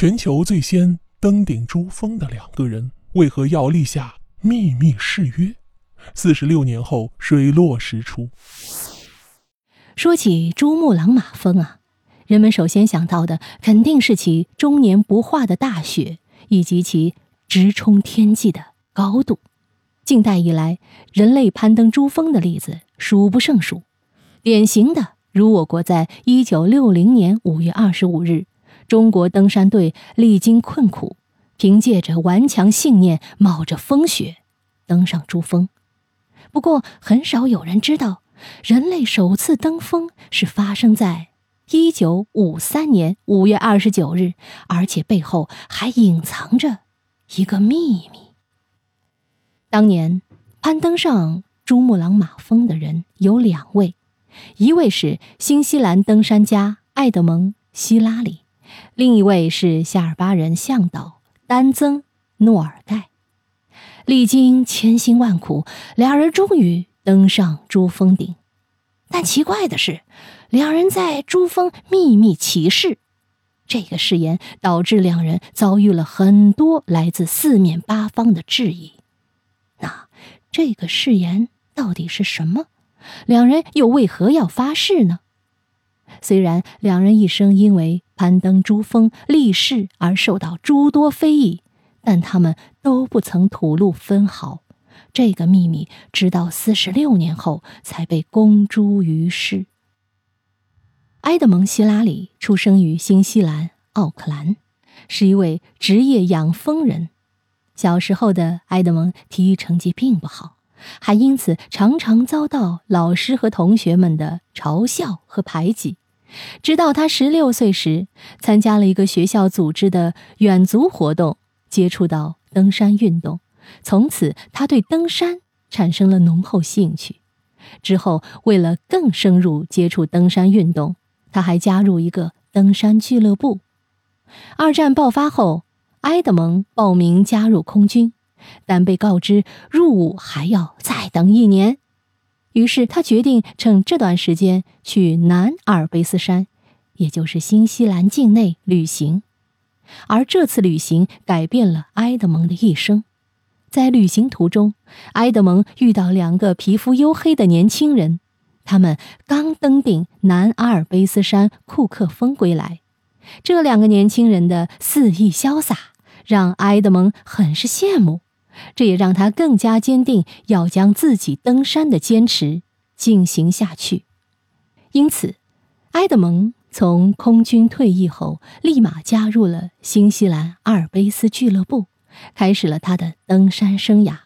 全球最先登顶珠峰的两个人，为何要立下秘密誓约？四十六年后，水落石出。说起珠穆朗玛峰啊，人们首先想到的肯定是其终年不化的大雪，以及其直冲天际的高度。近代以来，人类攀登珠峰的例子数不胜数。典型的，如我国在一九六零年五月二十五日，中国登山队历经困苦，凭借着顽强信念，冒着风雪登上珠峰。不过，很少有人知道，人类首次登峰是发生在一九五三年五月二十九日，而且背后还隐藏着一个秘密。当年攀登上珠穆朗玛峰的人有两位，一位是新西兰登山家艾德蒙·希拉里，另一位是夏尔巴人向导丹增·诺尔盖。历经千辛万苦，两人终于登上珠峰顶。但奇怪的是，两人在珠峰秘密起誓。这个誓言导致两人遭遇了很多来自四面八方的质疑。那这个誓言到底是什么？两人又为何要发誓呢？虽然两人一生因为攀登珠峰立誓而受到诸多非议。但他们都不曾吐露分毫，这个秘密直到四十六年后才被公诸于世。埃德蒙·希拉里出生于新西兰奥克兰，是一位职业养蜂人。小时候的埃德蒙体育成绩并不好，还因此常常遭到老师和同学们的嘲笑和排挤。直到他十六岁时，参加了一个学校组织的远足活动。接触到登山运动，从此他对登山产生了浓厚兴趣。之后，为了更深入接触登山运动，他还加入一个登山俱乐部。二战爆发后，埃德蒙报名加入空军，但被告知入伍还要再等一年。于是他决定趁这段时间去南阿尔卑斯山，也就是新西兰境内旅行。而这次旅行改变了埃德蒙的一生。在旅行途中，埃德蒙遇到两个皮肤黝黑的年轻人，他们刚登顶南阿尔卑斯山库克峰归来。这两个年轻人的肆意潇洒让埃德蒙很是羡慕，这也让他更加坚定要将自己登山的坚持进行下去。因此，埃德蒙。从空军退役后，立马加入了新西兰阿尔卑斯俱乐部，开始了他的登山生涯。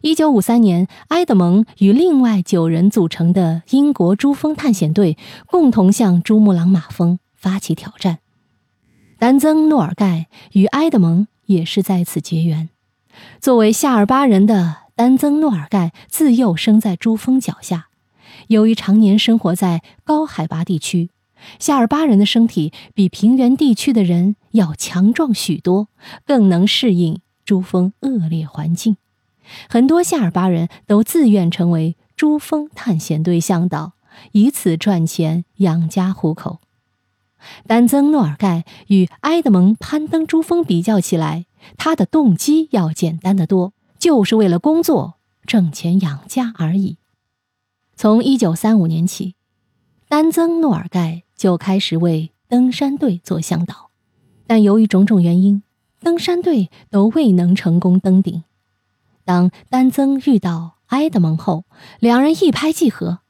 一九五三年，埃德蒙与另外九人组成的英国珠峰探险队共同向珠穆朗玛峰发起挑战。丹增·诺尔盖与埃德蒙也是在此结缘。作为夏尔巴人的丹增·诺尔盖，自幼生在珠峰脚下，由于常年生活在高海拔地区。夏尔巴人的身体比平原地区的人要强壮许多，更能适应珠峰恶劣环境。很多夏尔巴人都自愿成为珠峰探险队向导，以此赚钱养家糊口。丹增·诺尔盖与埃德蒙攀登珠峰比较起来，他的动机要简单的多，就是为了工作挣钱养家而已。从1935年起，丹增·诺尔盖。就开始为登山队做向导，但由于种种原因，登山队都未能成功登顶。当丹增遇到埃德蒙后，两人一拍即合，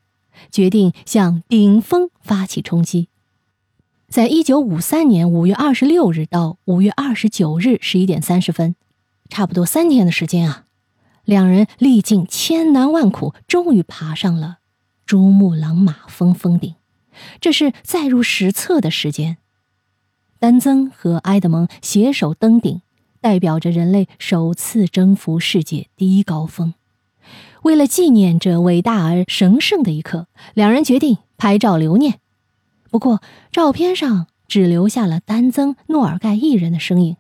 决定向顶峰发起冲击。在一九五三年五月二十六日到五月二十九日十一点三十分，差不多三天的时间啊，两人历尽千难万苦，终于爬上了珠穆朗玛峰峰顶。这是载入史册的时间。丹增和埃德蒙携手登顶，代表着人类首次征服世界第一高峰。为了纪念这伟大而神圣的一刻，两人决定拍照留念。不过，照片上只留下了丹增·诺尔盖一人的身影。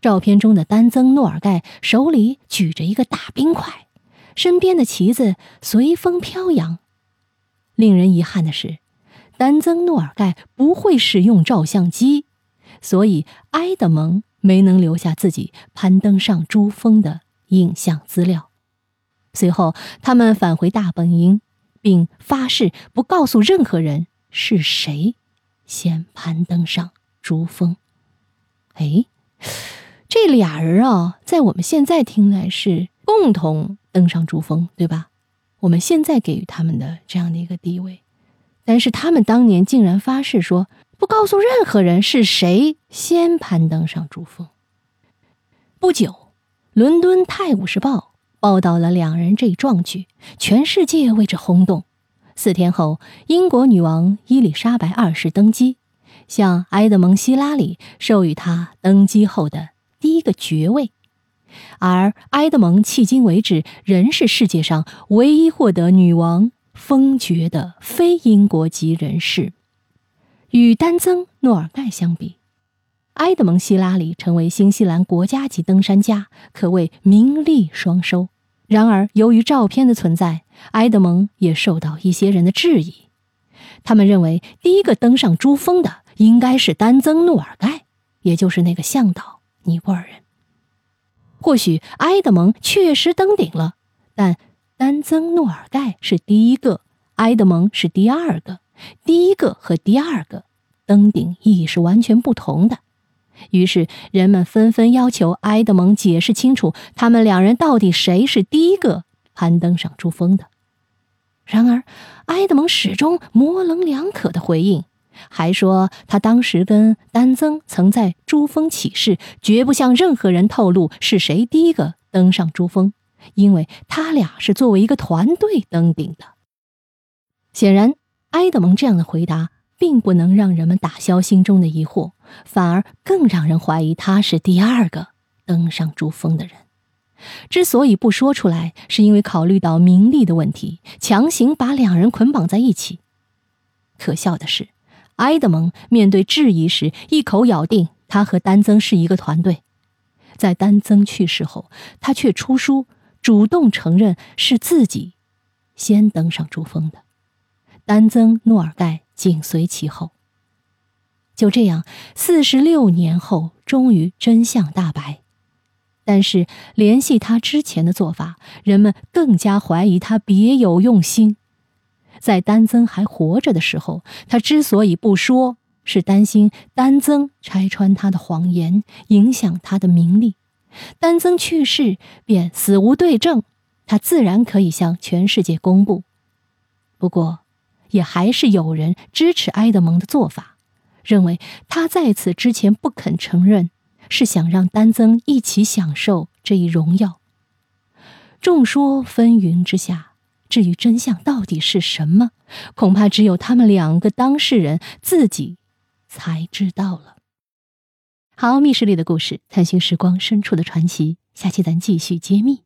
照片中的丹增·诺尔盖手里举着一个大冰块，身边的旗子随风飘扬。令人遗憾的是。丹增诺尔盖不会使用照相机，所以埃德蒙没能留下自己攀登上珠峰的影像资料。随后，他们返回大本营，并发誓不告诉任何人是谁先攀登上珠峰。哎，这俩人啊，在我们现在听来是共同登上珠峰，对吧？我们现在给予他们的这样的一个地位，但是他们当年竟然发誓说不告诉任何人是谁先攀登上珠峰。不久，伦敦《泰晤士报》。报道了两人这一壮举，全世界为之轰动。四天后，英国女王伊丽莎白二世登基，向埃德蒙·希拉里授予他登基后的第一个爵位，而埃德蒙迄今为止仍是世界上唯一获得女王封爵的非英国籍人士。与丹增·诺尔盖相比，埃德蒙·希拉里成为新西兰国家级登山家，可谓名利双收。然而，由于照片的存在，埃德蒙也受到一些人的质疑。他们认为，第一个登上珠峰的应该是丹增努尔盖，也就是那个向导尼泊尔人。或许埃德蒙确实登顶了，但丹增努尔盖是第一个，埃德蒙是第二个。第一个和第二个登顶意义是完全不同的。于是，人们纷纷要求埃德蒙解释清楚，他们两人到底谁是第一个攀登上珠峰的。然而，埃德蒙始终模棱两可的回应，还说他当时跟丹增曾在珠峰起誓，绝不向任何人透露是谁第一个登上珠峰，因为他俩是作为一个团队登顶的。显然，埃德蒙这样的回答。并不能让人们打消心中的疑惑，反而更让人怀疑他是第二个登上珠峰的人。之所以不说出来，是因为考虑到名利的问题，强行把两人捆绑在一起。可笑的是，埃德蒙面对质疑时，一口咬定他和丹增是一个团队。在丹增去世后，他却出书主动承认是自己先登上珠峰的。丹增诺尔盖。紧随其后。就这样，四十六年后，终于真相大白。但是，联系他之前的做法，人们更加怀疑他别有用心。在丹增还活着的时候，他之所以不说，是担心丹增拆穿他的谎言，影响他的名利。丹增去世，便死无对证，他自然可以向全世界公布。不过，也还是有人支持埃德蒙的做法，认为他在此之前不肯承认，是想让丹增一起享受这一荣耀。众说纷纭之下，至于真相到底是什么，恐怕只有他们两个当事人自己才知道了。好，密室里的故事，探寻时光深处的传奇，下期咱继续揭秘。